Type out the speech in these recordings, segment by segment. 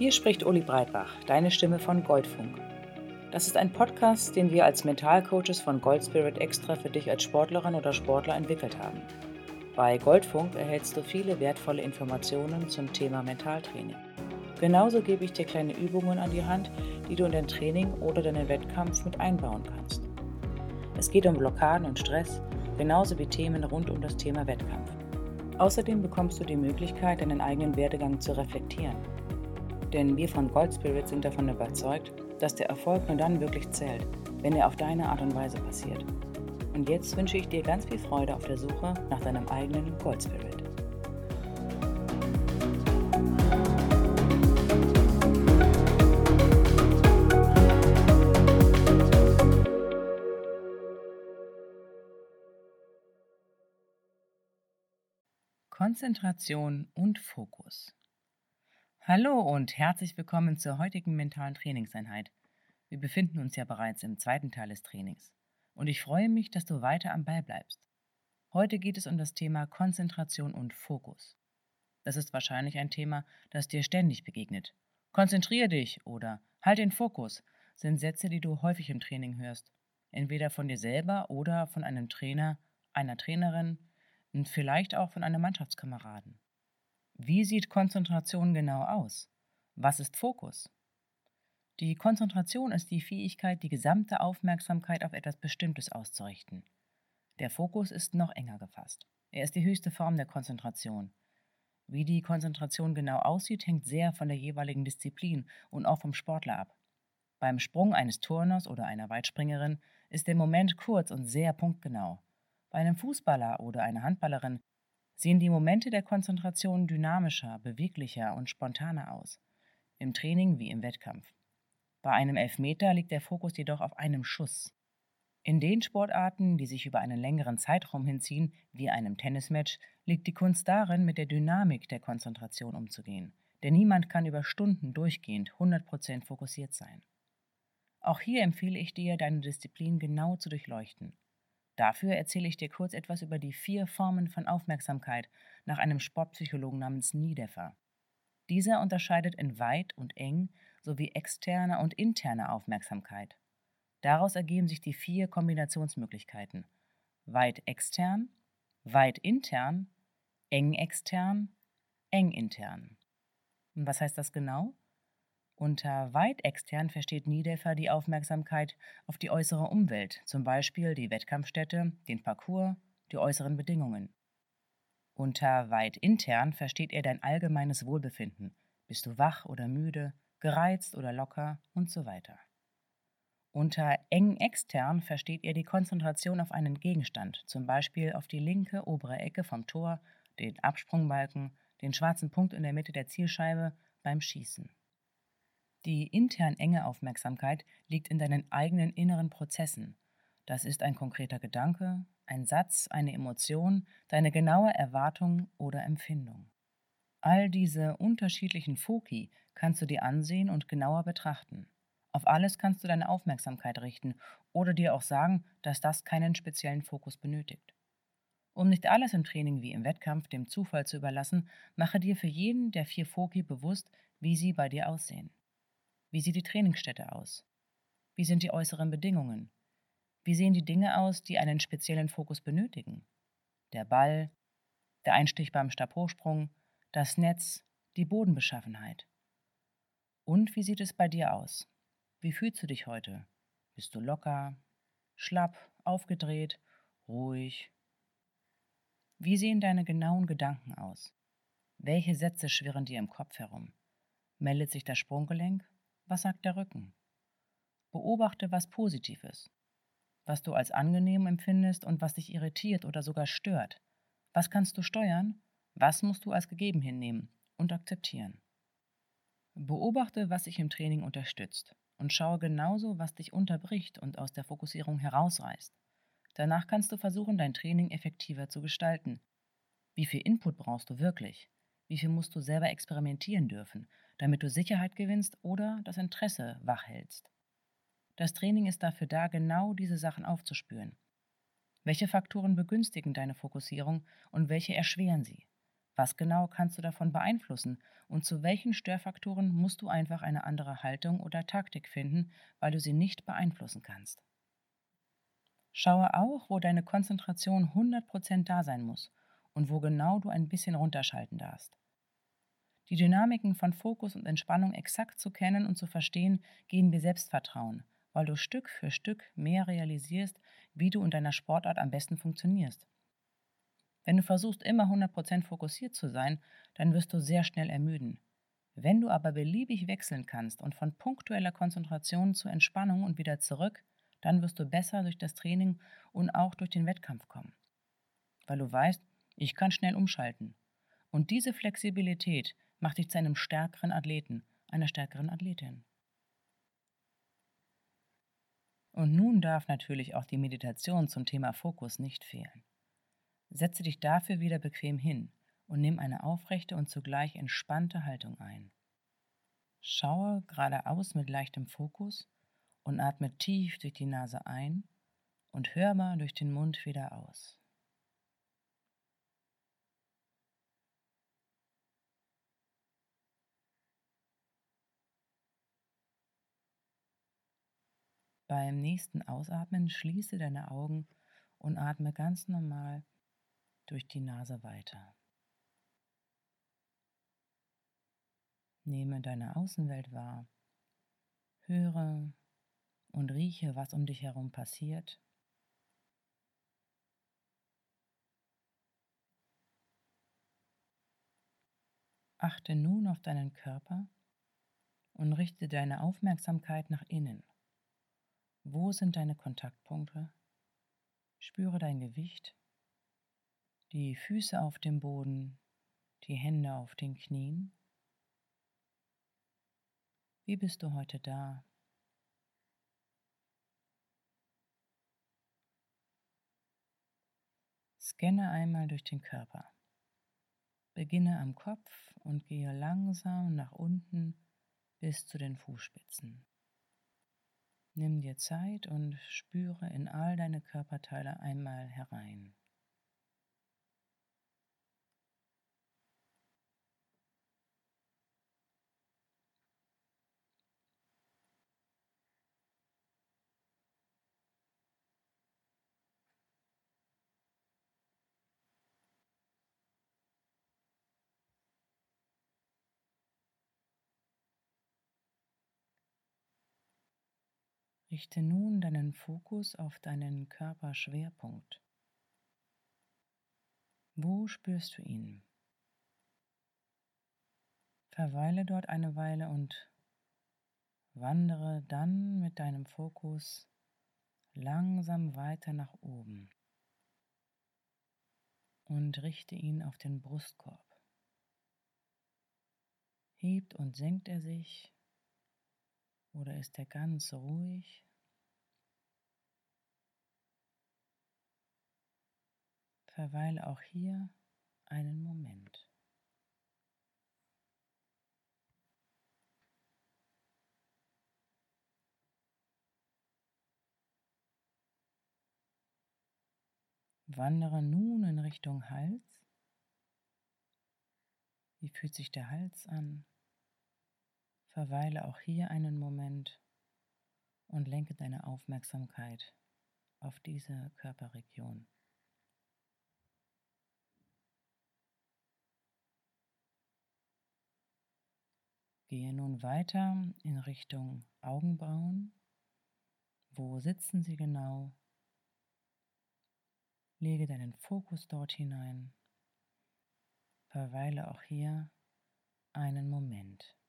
Hier spricht Uli Breitbach, deine Stimme von Goldfunk. Das ist ein Podcast, den wir als Mentalcoaches von Goldspirit extra für dich als Sportlerin oder Sportler entwickelt haben. Bei Goldfunk erhältst du viele wertvolle Informationen zum Thema Mentaltraining. Genauso gebe ich dir kleine Übungen an die Hand, die du in dein Training oder deinen Wettkampf mit einbauen kannst. Es geht um Blockaden und Stress, genauso wie Themen rund um das Thema Wettkampf. Außerdem bekommst du die Möglichkeit, deinen eigenen Werdegang zu reflektieren. Denn wir von Gold Spirit sind davon überzeugt, dass der Erfolg nur dann wirklich zählt, wenn er auf deine Art und Weise passiert. Und jetzt wünsche ich dir ganz viel Freude auf der Suche nach deinem eigenen Gold Spirit. Konzentration und Fokus. Hallo und herzlich willkommen zur heutigen mentalen Trainingseinheit. Wir befinden uns ja bereits im zweiten Teil des Trainings und ich freue mich, dass du weiter am Ball bleibst. Heute geht es um das Thema Konzentration und Fokus. Das ist wahrscheinlich ein Thema, das dir ständig begegnet. Konzentriere dich oder halt den Fokus sind Sätze, die du häufig im Training hörst, entweder von dir selber oder von einem Trainer, einer Trainerin und vielleicht auch von einem Mannschaftskameraden. Wie sieht Konzentration genau aus? Was ist Fokus? Die Konzentration ist die Fähigkeit, die gesamte Aufmerksamkeit auf etwas Bestimmtes auszurichten. Der Fokus ist noch enger gefasst. Er ist die höchste Form der Konzentration. Wie die Konzentration genau aussieht, hängt sehr von der jeweiligen Disziplin und auch vom Sportler ab. Beim Sprung eines Turners oder einer Weitspringerin ist der Moment kurz und sehr punktgenau. Bei einem Fußballer oder einer Handballerin sehen die Momente der Konzentration dynamischer, beweglicher und spontaner aus. Im Training wie im Wettkampf. Bei einem Elfmeter liegt der Fokus jedoch auf einem Schuss. In den Sportarten, die sich über einen längeren Zeitraum hinziehen, wie einem Tennismatch, liegt die Kunst darin, mit der Dynamik der Konzentration umzugehen. Denn niemand kann über Stunden durchgehend 100% fokussiert sein. Auch hier empfehle ich dir, deine Disziplin genau zu durchleuchten. Dafür erzähle ich dir kurz etwas über die vier Formen von Aufmerksamkeit nach einem Sportpsychologen namens Niedeffer. Dieser unterscheidet in weit und eng sowie externe und interne Aufmerksamkeit. Daraus ergeben sich die vier Kombinationsmöglichkeiten: weit extern, weit intern, eng extern, eng intern. Und was heißt das genau? Unter weit extern versteht Niedefer die Aufmerksamkeit auf die äußere Umwelt, zum Beispiel die Wettkampfstätte, den Parcours, die äußeren Bedingungen. Unter weit intern versteht er dein allgemeines Wohlbefinden. Bist du wach oder müde, gereizt oder locker und so weiter. Unter eng extern versteht er die Konzentration auf einen Gegenstand, zum Beispiel auf die linke obere Ecke vom Tor, den Absprungbalken, den schwarzen Punkt in der Mitte der Zielscheibe beim Schießen. Die intern enge Aufmerksamkeit liegt in deinen eigenen inneren Prozessen. Das ist ein konkreter Gedanke, ein Satz, eine Emotion, deine genaue Erwartung oder Empfindung. All diese unterschiedlichen Foki kannst du dir ansehen und genauer betrachten. Auf alles kannst du deine Aufmerksamkeit richten oder dir auch sagen, dass das keinen speziellen Fokus benötigt. Um nicht alles im Training wie im Wettkampf dem Zufall zu überlassen, mache dir für jeden der vier Foki bewusst, wie sie bei dir aussehen. Wie sieht die Trainingsstätte aus? Wie sind die äußeren Bedingungen? Wie sehen die Dinge aus, die einen speziellen Fokus benötigen? Der Ball, der Einstich beim Stabhochsprung, das Netz, die Bodenbeschaffenheit. Und wie sieht es bei dir aus? Wie fühlst du dich heute? Bist du locker, schlapp, aufgedreht, ruhig? Wie sehen deine genauen Gedanken aus? Welche Sätze schwirren dir im Kopf herum? Meldet sich das Sprunggelenk was sagt der Rücken? Beobachte, was positiv ist, was du als angenehm empfindest und was dich irritiert oder sogar stört. Was kannst du steuern? Was musst du als gegeben hinnehmen und akzeptieren? Beobachte, was dich im Training unterstützt und schaue genauso, was dich unterbricht und aus der Fokussierung herausreißt. Danach kannst du versuchen, dein Training effektiver zu gestalten. Wie viel Input brauchst du wirklich? Wie viel musst du selber experimentieren dürfen? Damit du Sicherheit gewinnst oder das Interesse wachhältst. Das Training ist dafür da, genau diese Sachen aufzuspüren. Welche Faktoren begünstigen deine Fokussierung und welche erschweren sie? Was genau kannst du davon beeinflussen und zu welchen Störfaktoren musst du einfach eine andere Haltung oder Taktik finden, weil du sie nicht beeinflussen kannst? Schaue auch, wo deine Konzentration 100% da sein muss und wo genau du ein bisschen runterschalten darfst. Die Dynamiken von Fokus und Entspannung exakt zu kennen und zu verstehen, geben dir Selbstvertrauen, weil du Stück für Stück mehr realisierst, wie du in deiner Sportart am besten funktionierst. Wenn du versuchst, immer 100% fokussiert zu sein, dann wirst du sehr schnell ermüden. Wenn du aber beliebig wechseln kannst und von punktueller Konzentration zur Entspannung und wieder zurück, dann wirst du besser durch das Training und auch durch den Wettkampf kommen. Weil du weißt, ich kann schnell umschalten. Und diese Flexibilität macht dich zu einem stärkeren Athleten, einer stärkeren Athletin. Und nun darf natürlich auch die Meditation zum Thema Fokus nicht fehlen. Setze dich dafür wieder bequem hin und nimm eine aufrechte und zugleich entspannte Haltung ein. Schaue geradeaus mit leichtem Fokus und atme tief durch die Nase ein und hör mal durch den Mund wieder aus. Beim nächsten Ausatmen schließe deine Augen und atme ganz normal durch die Nase weiter. Nehme deine Außenwelt wahr, höre und rieche, was um dich herum passiert. Achte nun auf deinen Körper und richte deine Aufmerksamkeit nach innen. Wo sind deine Kontaktpunkte? Spüre dein Gewicht, die Füße auf dem Boden, die Hände auf den Knien. Wie bist du heute da? Scanne einmal durch den Körper. Beginne am Kopf und gehe langsam nach unten bis zu den Fußspitzen. Nimm dir Zeit und spüre in all deine Körperteile einmal herein. Richte nun deinen Fokus auf deinen Körperschwerpunkt. Wo spürst du ihn? Verweile dort eine Weile und wandere dann mit deinem Fokus langsam weiter nach oben und richte ihn auf den Brustkorb. Hebt und senkt er sich oder ist er ganz ruhig? Verweile auch hier einen Moment. Wandere nun in Richtung Hals. Wie fühlt sich der Hals an? Verweile auch hier einen Moment und lenke deine Aufmerksamkeit auf diese Körperregion. Gehe nun weiter in Richtung Augenbrauen. Wo sitzen sie genau? Lege deinen Fokus dort hinein. Verweile auch hier einen Moment.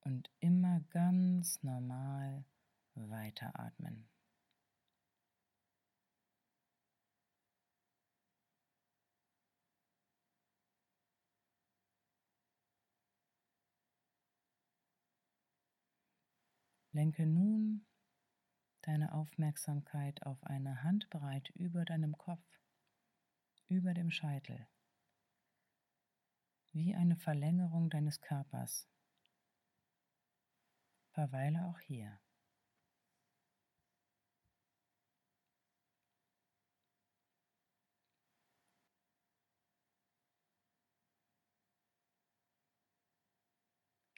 Und immer ganz normal weiteratmen. Lenke nun deine Aufmerksamkeit auf eine Handbreit über deinem Kopf, über dem Scheitel, wie eine Verlängerung deines Körpers Verweile auch hier.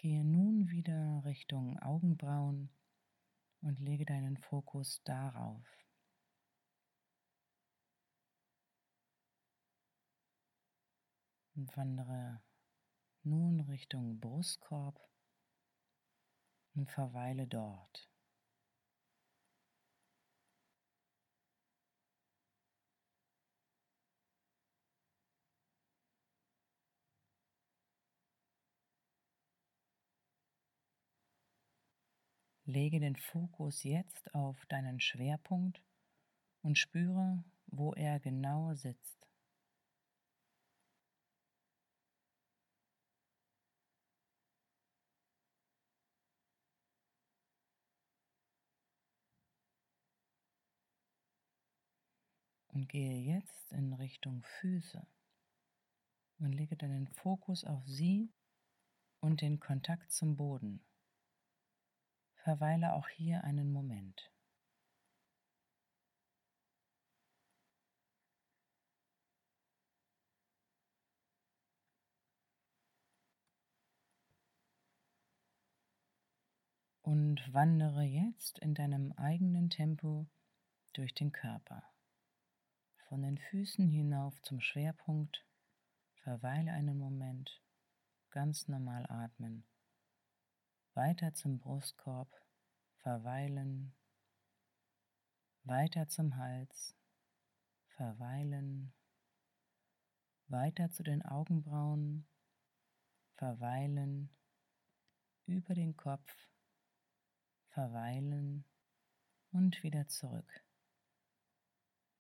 Gehe nun wieder Richtung Augenbrauen und lege deinen Fokus darauf. Und wandere nun Richtung Brustkorb und verweile dort. Lege den Fokus jetzt auf deinen Schwerpunkt und spüre, wo er genau sitzt. Und gehe jetzt in Richtung Füße und lege deinen Fokus auf sie und den Kontakt zum Boden. Verweile auch hier einen Moment. Und wandere jetzt in deinem eigenen Tempo durch den Körper. Von den Füßen hinauf zum Schwerpunkt, verweile einen Moment, ganz normal atmen weiter zum Brustkorb, verweilen, weiter zum Hals, verweilen, weiter zu den Augenbrauen, verweilen, über den Kopf, verweilen und wieder zurück.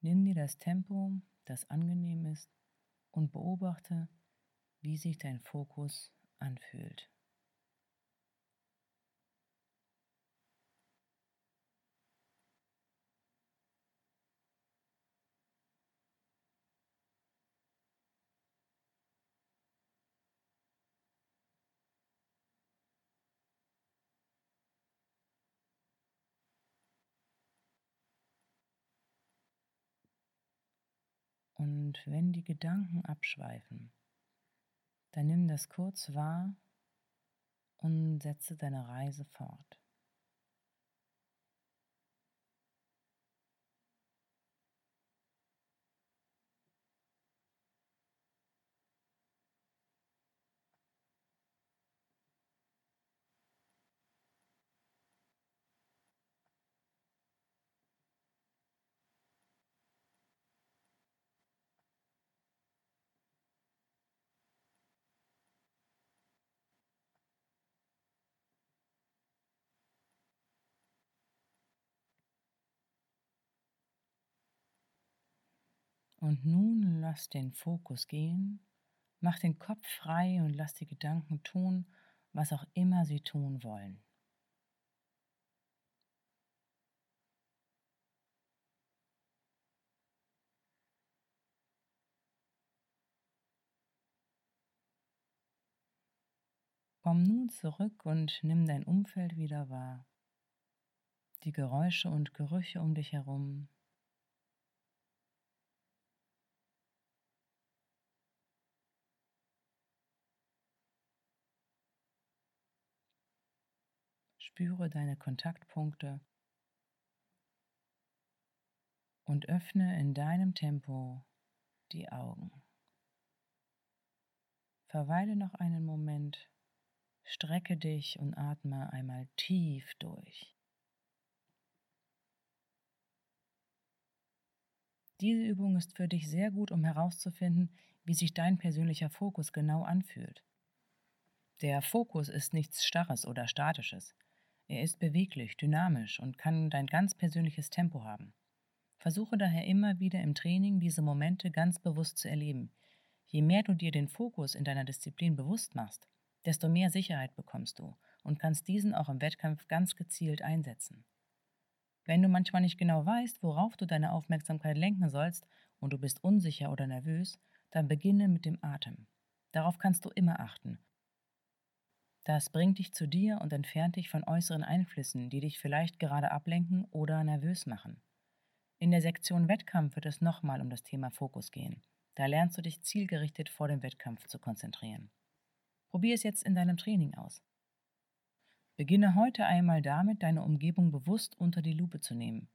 Nimm dir das Tempo, das angenehm ist, und beobachte, wie sich dein Fokus anfühlt. Und wenn die Gedanken abschweifen, dann nimm das kurz wahr und setze deine Reise fort. Und nun lass den Fokus gehen, mach den Kopf frei und lass die Gedanken tun, was auch immer sie tun wollen. Komm nun zurück und nimm dein Umfeld wieder wahr. Die Geräusche und Gerüche um dich herum, Spüre deine Kontaktpunkte und öffne in deinem Tempo die Augen. Verweile noch einen Moment, strecke dich und atme einmal tief durch. Diese Übung ist für dich sehr gut, um herauszufinden, wie sich dein persönlicher Fokus genau anfühlt. Der Fokus ist nichts Starres oder Statisches. Er ist beweglich, dynamisch und kann dein ganz persönliches Tempo haben. Versuche daher immer wieder im Training diese Momente ganz bewusst zu erleben. Je mehr du dir den Fokus in deiner Disziplin bewusst machst, desto mehr Sicherheit bekommst du und kannst diesen auch im Wettkampf ganz gezielt einsetzen. Wenn du manchmal nicht genau weißt, worauf du deine Aufmerksamkeit lenken sollst und du bist unsicher oder nervös, dann beginne mit dem Atem. Darauf kannst du immer achten das bringt dich zu dir und entfernt dich von äußeren Einflüssen, die dich vielleicht gerade ablenken oder nervös machen. In der Sektion Wettkampf wird es nochmal um das Thema Fokus gehen. Da lernst du dich zielgerichtet vor dem Wettkampf zu konzentrieren. Probier es jetzt in deinem Training aus. Beginne heute einmal damit, deine Umgebung bewusst unter die Lupe zu nehmen.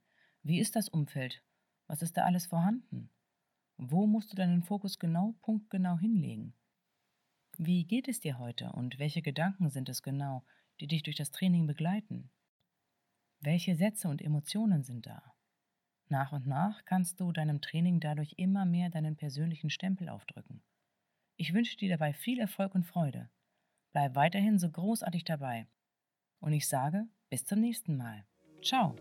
Wie ist das Umfeld? Was ist da alles vorhanden? Wo musst du deinen Fokus genau, punktgenau hinlegen? Wie geht es dir heute und welche Gedanken sind es genau, die dich durch das Training begleiten? Welche Sätze und Emotionen sind da? Nach und nach kannst du deinem Training dadurch immer mehr deinen persönlichen Stempel aufdrücken. Ich wünsche dir dabei viel Erfolg und Freude. Bleib weiterhin so großartig dabei. Und ich sage, bis zum nächsten Mal. Ciao.